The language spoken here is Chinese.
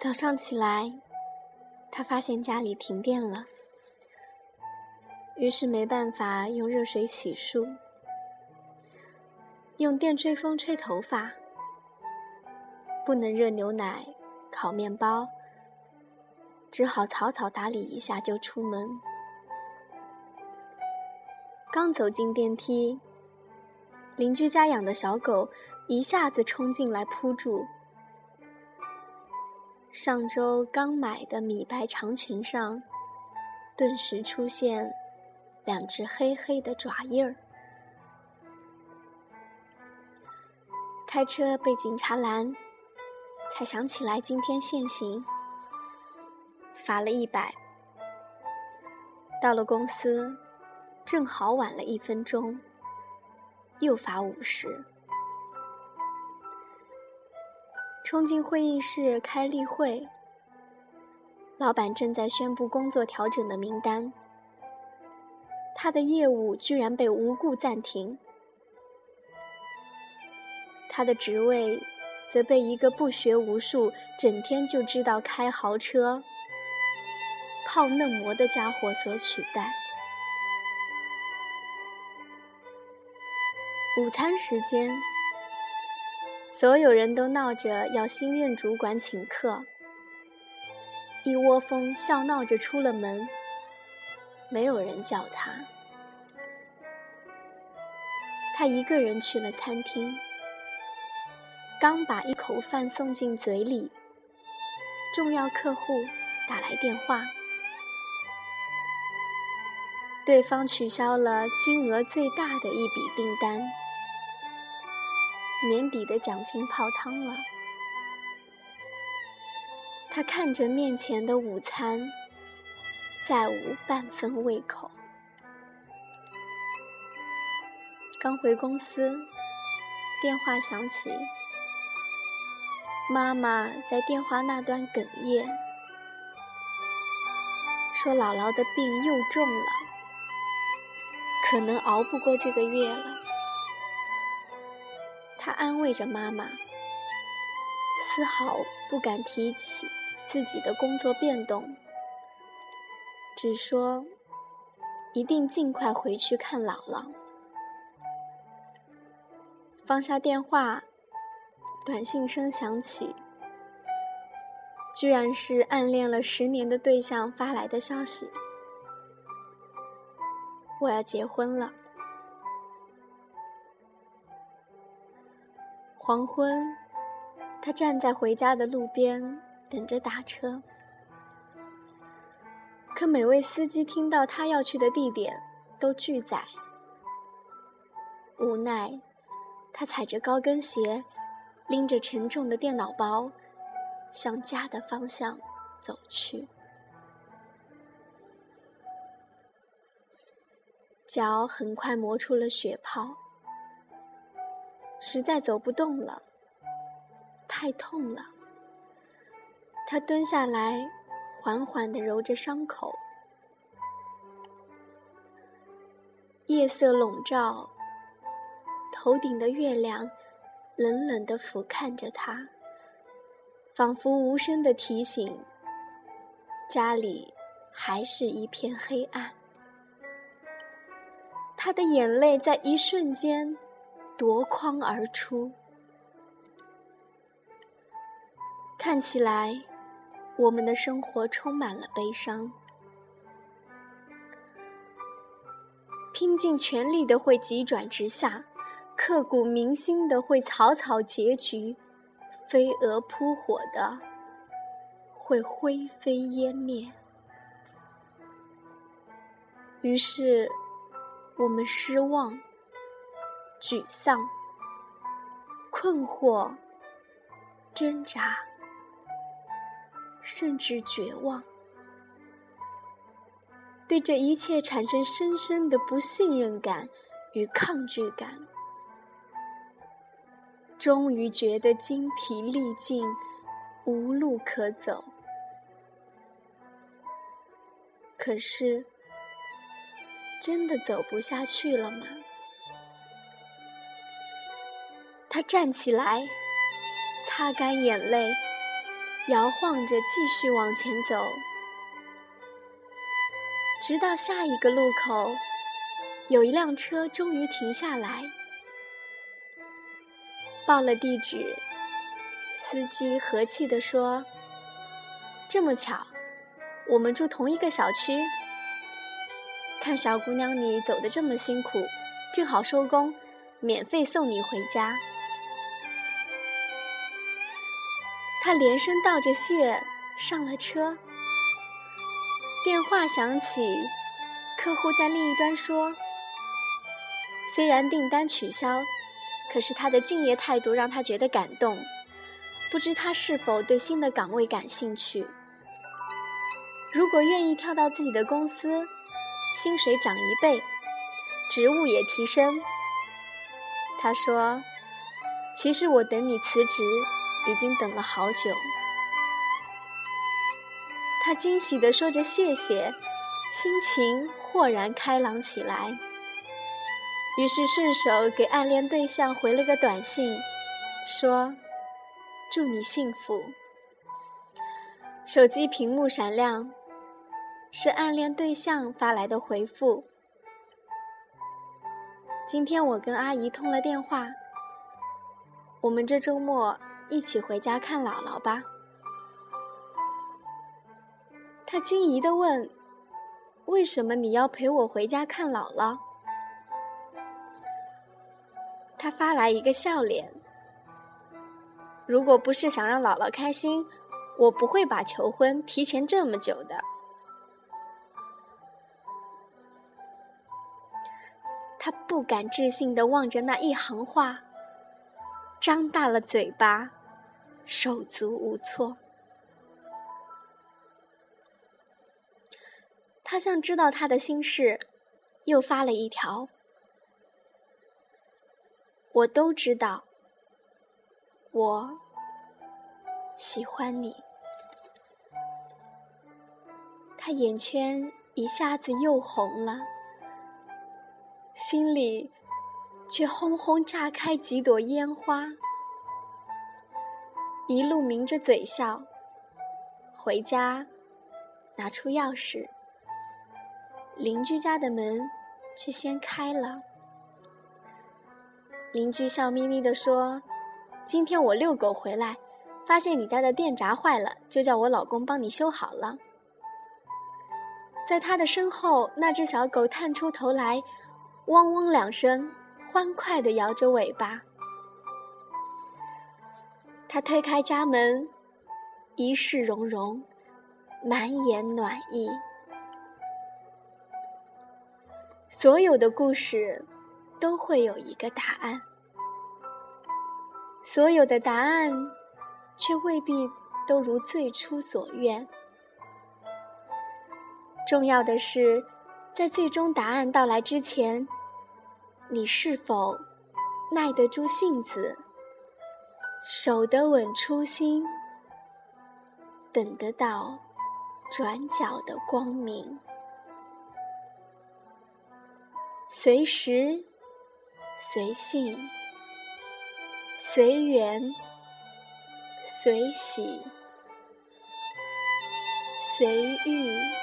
早上起来，他发现家里停电了，于是没办法用热水洗漱，用电吹风吹头发，不能热牛奶、烤面包，只好草草打理一下就出门。刚走进电梯，邻居家养的小狗一下子冲进来扑住。上周刚买的米白长裙上，顿时出现两只黑黑的爪印儿。开车被警察拦，才想起来今天限行，罚了一百。到了公司，正好晚了一分钟，又罚五十。冲进会议室开例会，老板正在宣布工作调整的名单，他的业务居然被无故暂停，他的职位则被一个不学无术、整天就知道开豪车、泡嫩模的家伙所取代。午餐时间。所有人都闹着要新任主管请客，一窝蜂笑闹着出了门。没有人叫他，他一个人去了餐厅。刚把一口饭送进嘴里，重要客户打来电话，对方取消了金额最大的一笔订单。年底的奖金泡汤了，他看着面前的午餐，再无半分胃口。刚回公司，电话响起，妈妈在电话那端哽咽，说姥姥的病又重了，可能熬不过这个月了。他安慰着妈妈，丝毫不敢提起自己的工作变动，只说一定尽快回去看姥姥。放下电话，短信声响起，居然是暗恋了十年的对象发来的消息：“我要结婚了。”黄昏，他站在回家的路边等着打车，可每位司机听到他要去的地点都拒载。无奈，他踩着高跟鞋，拎着沉重的电脑包，向家的方向走去，脚很快磨出了血泡。实在走不动了，太痛了。他蹲下来，缓缓地揉着伤口。夜色笼罩，头顶的月亮冷冷地俯瞰着他，仿佛无声地提醒：家里还是一片黑暗。他的眼泪在一瞬间。夺眶而出，看起来我们的生活充满了悲伤。拼尽全力的会急转直下，刻骨铭心的会草草结局，飞蛾扑火的会灰飞烟灭。于是，我们失望。沮丧、困惑、挣扎，甚至绝望，对这一切产生深深的不信任感与抗拒感，终于觉得精疲力尽，无路可走。可是，真的走不下去了吗？他站起来，擦干眼泪，摇晃着继续往前走，直到下一个路口，有一辆车终于停下来，报了地址。司机和气地说：“这么巧，我们住同一个小区。看小姑娘你走得这么辛苦，正好收工，免费送你回家。”他连声道着谢，上了车。电话响起，客户在另一端说：“虽然订单取消，可是他的敬业态度让他觉得感动。不知他是否对新的岗位感兴趣？如果愿意跳到自己的公司，薪水涨一倍，职务也提升。”他说：“其实我等你辞职。”已经等了好久，他惊喜地说着谢谢，心情豁然开朗起来。于是顺手给暗恋对象回了个短信，说：“祝你幸福。”手机屏幕闪亮，是暗恋对象发来的回复。今天我跟阿姨通了电话，我们这周末。一起回家看姥姥吧。他惊疑地问：“为什么你要陪我回家看姥姥？”他发来一个笑脸：“如果不是想让姥姥开心，我不会把求婚提前这么久的。”他不敢置信地望着那一行话，张大了嘴巴。手足无措。他像知道他的心事，又发了一条：“我都知道，我喜欢你。”他眼圈一下子又红了，心里却轰轰炸开几朵烟花。一路抿着嘴笑，回家，拿出钥匙，邻居家的门却先开了。邻居笑眯眯地说：“今天我遛狗回来，发现你家的电闸坏了，就叫我老公帮你修好了。”在他的身后，那只小狗探出头来，汪汪两声，欢快地摇着尾巴。他推开家门，一世融融，满眼暖意。所有的故事都会有一个答案，所有的答案却未必都如最初所愿。重要的是，在最终答案到来之前，你是否耐得住性子？守得稳初心，等得到转角的光明。随时、随性、随缘、随喜、随遇。